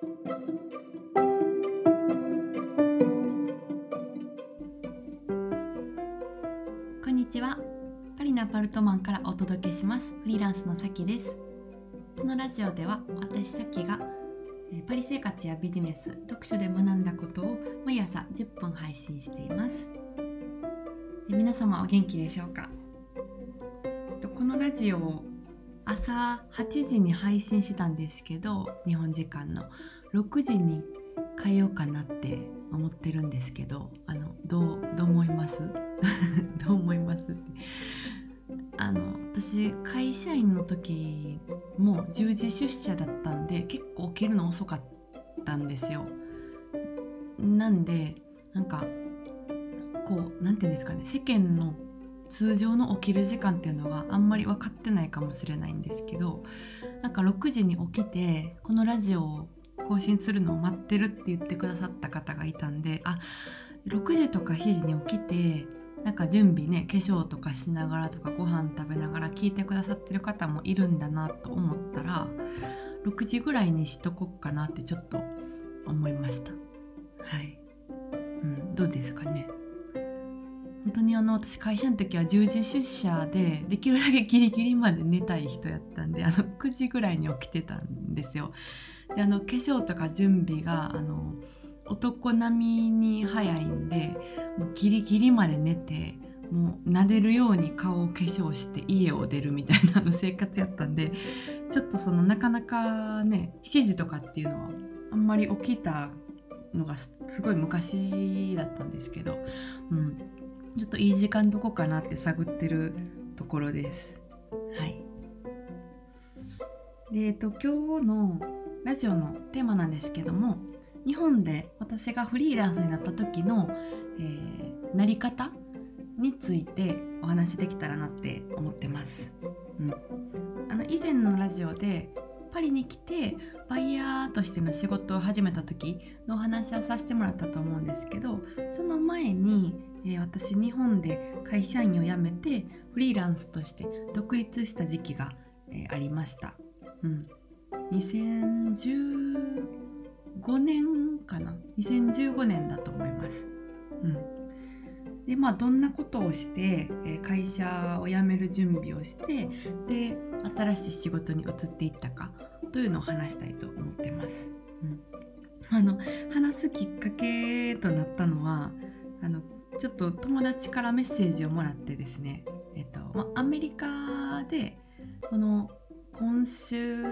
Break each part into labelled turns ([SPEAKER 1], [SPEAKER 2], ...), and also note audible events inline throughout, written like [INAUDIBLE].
[SPEAKER 1] こんにちは。パリのアパルトマンからお届けします。フリーランスのさきです。このラジオでは私さきがパリ生活やビジネス読書で学んだことを毎朝10分配信しています。皆様お元気でしょうか？ちょっとこのラジオを朝8時に配信してたんですけど日本時間の。6時に変えようかなって思ってるんですけどあのどうどう思います？[LAUGHS] どう思いますあの私会社員の時も10時出社だったんで結構起きるの遅かったんですよ。なんでなんかこう何て言うんですかね世間の通常の起きる時間っていうのがあんまり分かってないかもしれないんですけどなんか6時に起きてこのラジオを更新するのを待ってるって言ってくださった方がいたんであ6時とか7時に起きてなんか準備ね化粧とかしながらとかご飯食べながら聞いてくださってる方もいるんだなと思ったら6時ぐらいにしとこっかなってちょっと思いました。はい、うん、どうですかね？本当にあの私会社の時は10時出社でできるだけギリギリまで寝たい人やったんであの9時ぐらいに起きてたんですよ。であの化粧とか準備があの男並みに早いんでもうギリギリまで寝てもう撫でるように顔を化粧して家を出るみたいなの生活やったんでちょっとそのなかなかね7時とかっていうのはあんまり起きたのがすごい昔だったんですけど、うん、ちょっといい時間どこかなって探ってるところです。はい。で、えっと、今日のラジオのテーマなんですけども日本で私がフリーランスになった時の、えー、なり方についてお話できたらなって思ってます。うん、あの以前のラジオでパリに来てバイヤーとしての仕事を始めた時のお話をさせてもらったと思うんですけどその前に、えー、私日本で会社員を辞めてフリーランスとして独立した時期が、えー、ありました。うん、2015年かな？2015年だと思います。うんでまあ、どんなことをして、会社を辞める準備をしてで新しい仕事に移っていったかというのを話したいと思ってます。うん、あの話すきっかけとなったのはあのちょっと友達からメッセージをもらってですね、えっとまあ、アメリカでこの今週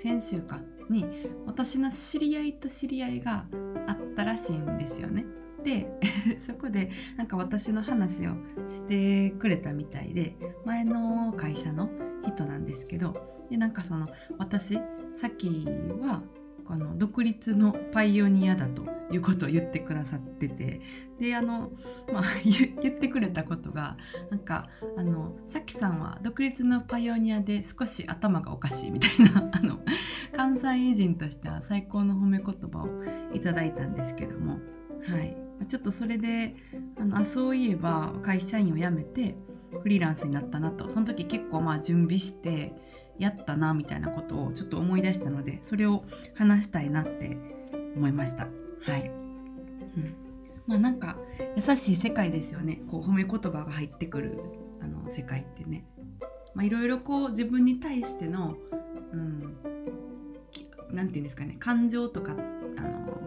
[SPEAKER 1] 先週かに私の知り合いと知り合いがあったらしいんですよね。で [LAUGHS] そこでなんか私の話をしてくれたみたいで前の会社の人なんですけどでなんかその私さっきはこの独立のパイオニアだということを言ってくださっててであの、まあ、[LAUGHS] 言ってくれたことがなんかあのさきさんは独立のパイオニアで少し頭がおかしいみたいな [LAUGHS] あの関西人としては最高の褒め言葉をいただいたんですけども、はい、ちょっとそれであのあそういえば会社員を辞めてフリーランスになったなと。その時結構まあ準備してやったなみたいなことをちょっと思い出したのでそれを話したいなって思いました。はい、うん、まあなんか優しい世界ですよね。こう褒め言葉が入ってくるあの世界ってね。いろいろこう自分に対してのうん何て言うんですかね。感情とかあの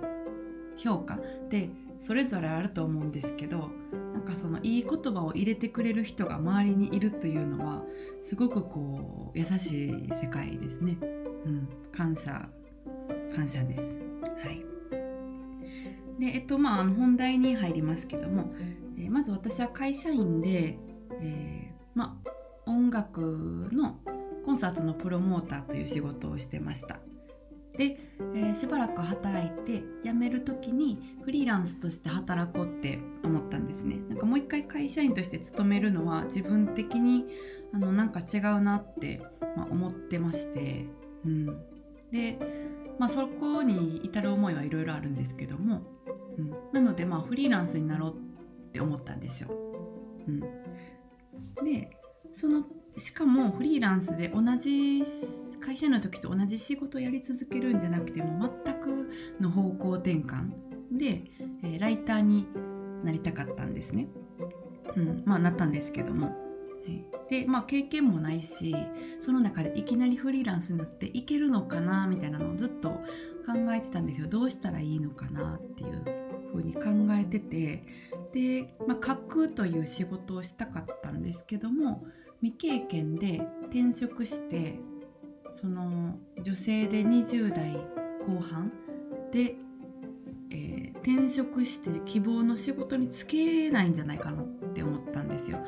[SPEAKER 1] 評価でそれぞれあると思うんですけどなんかそのいい言葉を入れてくれる人が周りにいるというのはすごくこう優しい世界ですね。うん、感謝感謝です。はい。でえっとまあ本題に入りますけども、えー、まず私は会社員で、えー、ま音楽のコンサートのプロモーターという仕事をしてました。で、えー、しばらく働いて辞める時にフリーランスとして働こうって思ったんですね。なんかもう一回会社員として勤めるのは自分的にあのなんか違うなって、まあ、思ってまして、うん、で、まあ、そこに至る思いはいろいろあるんですけども、うん、なのでまあフリーランスになろうって思ったんですよ。うん、でそのしかもフリーランスで同じ会社の時と同じ仕事をやり続けるんじゃなくても全くの方向転換で、えー、ライターになりたかったんですね。うん、まあなったんですけども。でまあ経験もないしその中でいきなりフリーランスになっていけるのかなみたいなのをずっと考えてたんですよどうしたらいいのかなっていう風に考えててで、まあ、書くという仕事をしたかったんですけども未経験で転職してその女性で20代後半で、えー、転職して希望の仕事に就けないんじゃないかなって思ったんですよ。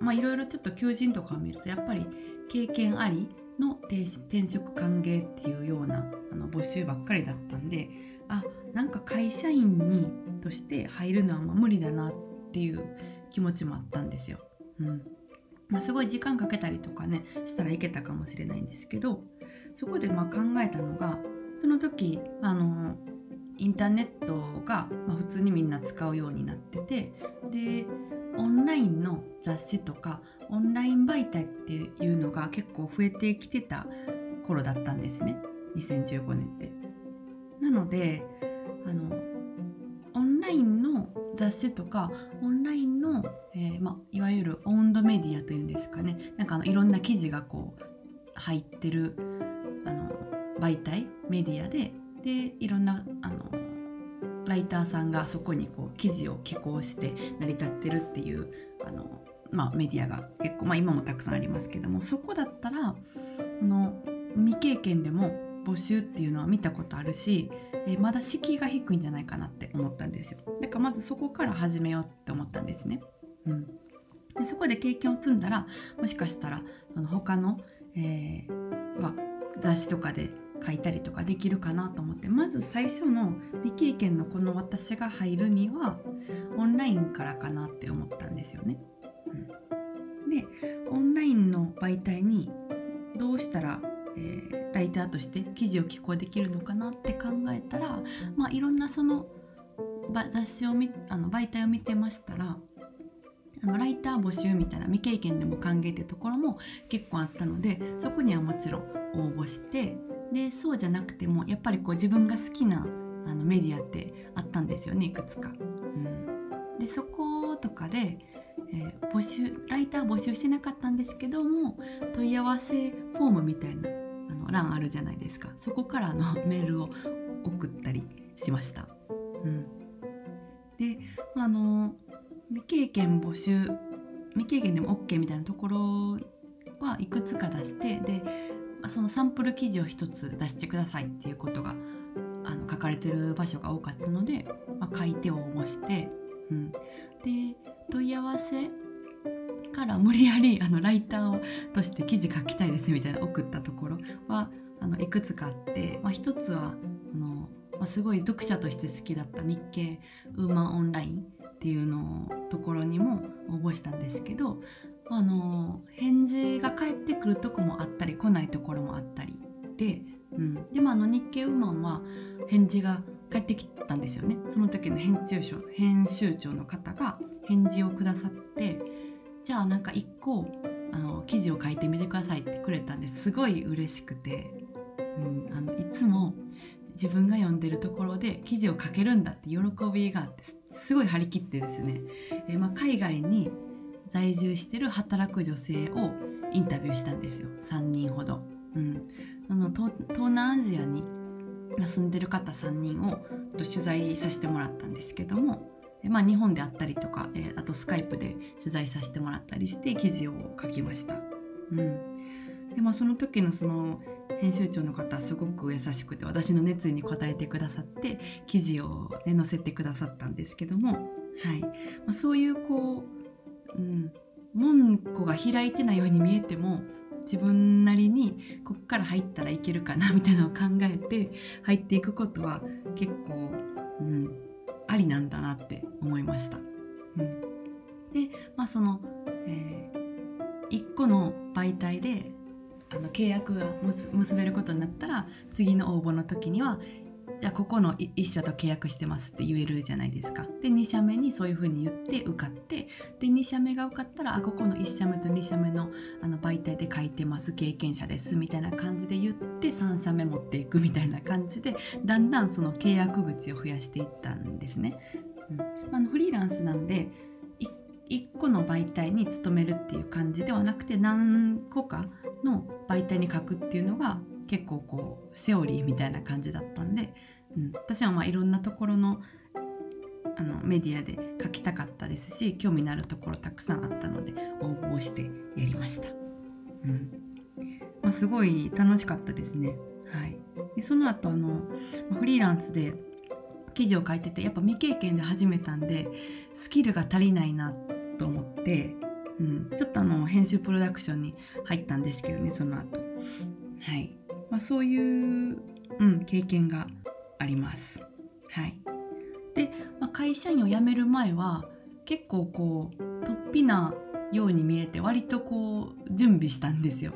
[SPEAKER 1] まあいろいろちょっと求人とかを見るとやっぱり経験ありの転職歓迎っていうようなあの募集ばっかりだったんであなんか会社員にとして入るのはま無理だなっていう気持ちもあったんですよ。うんまあ、すごい時間かけたりとかねしたらいけたかもしれないんですけどそこでまあ考えたのがその時あのインターネットが、普通にみんな使うようになっててでオンラインの雑誌とかオンライン媒体っていうのが結構増えてきてた頃だったんですね2015年って。なのであのオンラインの雑誌とかオンラインの、えー、ま、いわゆるオンドメディアというんですかね。なんかあのいろんな記事がこう入ってるあの媒体メディアででいろんなあのライターさんがそこにこう記事を寄稿して成り立ってるっていうあの、ま、メディアが結構、ま、今もたくさんありますけどもそこだったらその未経験でも募集っていうのは見たことあるし、えー、まだ敷居が低いんじゃないかなって思ったんですよだからまずそこから始めようって思ったんですね。うん、でそこで経験を積んだらもしかしたらあの他の、えーまあ、雑誌とかで書いたりとかできるかなと思ってまず最初の未経験のこの私が入るにはオンラインからかなって思ったんですよね。うん、でオンラインの媒体にどうしたら、えー、ライターとして記事を寄稿できるのかなって考えたら、まあ、いろんなその雑誌をあの媒体を見てましたらあのライター募集みたいな未経験でも歓迎っていうところも結構あったのでそこにはもちろん応募してでそうじゃなくてもやっぱりこう自分が好きなあのメディアってあったんですよねいくつか。うん、でそことかで、えー、募集ライター募集してなかったんですけども問い合わせフォームみたいな欄あるじゃないですか。そこからの [LAUGHS] メールを送ったりしました。うん、であの未経験募集未経験でも OK みたいなところはいくつか出してでそのサンプル記事を一つ出してくださいっていうことがあの書かれてる場所が多かったので、まあ、書いて応募して、うん、で問い合わせから無理やりあのライターをとして記事書きたいですみたいな送ったところはあのいくつかあって、まあ、一つはあの、まあ、すごい読者として好きだった日経ウーマンオンラインっていうのところにも応募したんですけどあの返事が返ってくるとこもあったり来ないところもあったりで、うん、でもあの日経ウーマンは返事が返ってきたんですよね。その時の編集長編集長の方が返事をくださってじゃあなんか一個あの記事を書いてみてくださいってくれたんですごい嬉しくて、うん、あのいつも自分が読んでるところで記事を書けるんだって喜びがあってすごい張り切ってですね、えまあ、海外に在住してる働く女性をインタビューしたんですよ。3人ほど。うん、あの東南アジアに住んでる方3人を取材させてもらったんですけども、まあ、日本であったりとか、えあとスカイプで取材させてもらったりして記事を書きました。うんでまあ、その時のその編集長の方はすごく優しくて私の熱意に応えてくださって記事を、ね、載せてくださったんですけども、はいまあ、そういうこううん、門戸が開いてないように見えても自分なりにこっから入ったらいけるかなみたいなのを考えて入っていくことは結構、うん、ありなんだなって思いました。うん、でまあその、えー、1個の媒体であの契約が結べることになったら次の応募の時にはじゃあここの1社と契約してますって言えるじゃないですか。で2社目にそういうふうに言って受かってで2社目が受かったらあここの1社目と2社目のあの媒体で書いてます経験者ですみたいな感じで言って3社目持っていくみたいな感じでだんだんその契約口を増やしていったんですね。うん、あのフリーランスなんで1個の媒体に勤めるっていう感じではなくて何個かの媒体に書くっていうのが結構こうセオリーみたいな感じだったんで、うん、私はまあいろんなところのあのメディアで書きたかったですし興味のあるところたくさんあったので応募してやりました。うん。まあ、すごい楽しかったですね。はい、でその後あのフリーランスで記事を書いててやっぱ未経験で始めたんでスキルが足りないなと思って、うん、ちょっとあの編集プロダクションに入ったんですけどねその後。はい。まあ、そういう、うん、経験があります。はい、で、まあ、会社員を辞める前は結構こう突飛なように見えて割とこう準備したんですよ。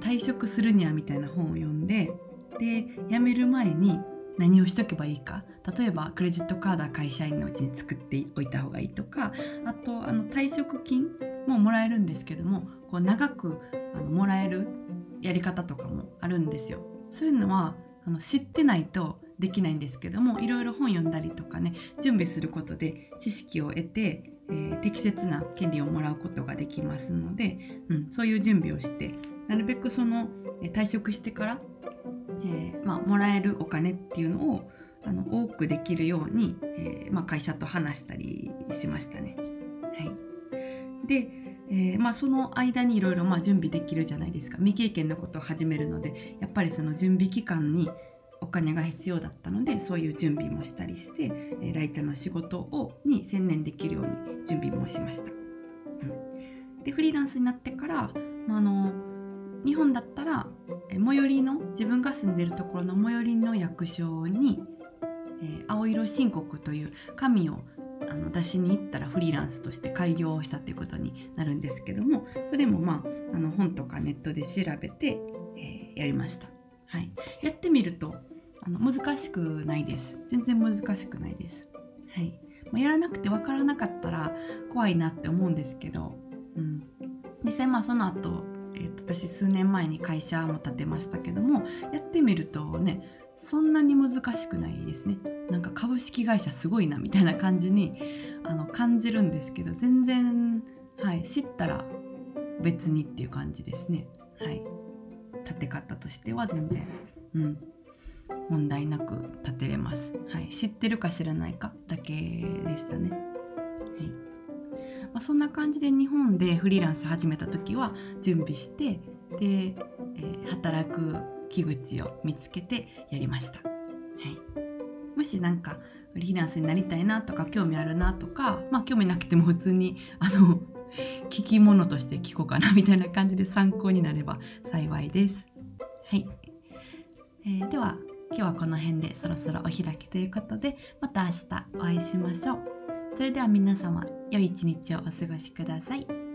[SPEAKER 1] 退職するにはみたいな本を読んでで辞める前に何をしとけばいいか例えばクレジットカードは会社員のうちに作っておいた方がいいとかあとあの退職金ももらえるんですけどもこう長くあのもらえるやり方とかもあるんですよ。そういうのはあの知ってないとできないんですけどもいろいろ本読んだりとかね準備することで知識を得て、えー、適切な権利をもらうことができますので、うん、そういう準備をしてなるべくその、退職してから、えー、まあ、もらえるお金っていうのをあの多くできるように、えー、まあ、会社と話したりしましたね。はい、でえー、まあ、その間にいろいろ準備できるじゃないですか未経験のことを始めるのでやっぱりその準備期間にお金が必要だったのでそういう準備もしたりして、えー、ライターの仕事をに専念できるように準備もしました。うん、でフリーランスになってから、まあ、あの日本だったら、え最寄りの自分が住んでるところの最寄りの役所に、え、青色申告という紙をあの出しに行ったらフリーランスとして開業をしたということになるんですけどもそれもまああの本とかネットで調べて、えー、やりました、はい、やってみるとあの難しくないです。全然難しくないです、はい。まあ、やらなくて分からなかったら怖いなって思うんですけど、うん、実際まあその後、えー、と私数年前に会社も建てましたけどもやってみるとねそんなに難しくないですね。なんか株式会社すごいなみたいな感じにあの感じるんですけど全然、はい、知ったら別にっていう感じですね。はい。立て方としては全然うん。問題なく立てれます、はい、知ってるか知らないかだけでしたね。はい。まあ、そんな感じで日本でフリーランス始めた時は準備してで、えー、働く木口を見つけてやりました。はい、もし何かフリーランスになりたいなとか興味あるなとかまあ興味なくても普通にあの [LAUGHS] 聞き物として聞こうかなみたいな感じで参考になれば幸いです。はい、えー、では今日はこの辺でそろそろお開きということでまた明日お会いしましょう。それでは皆様良い一日をお過ごしください。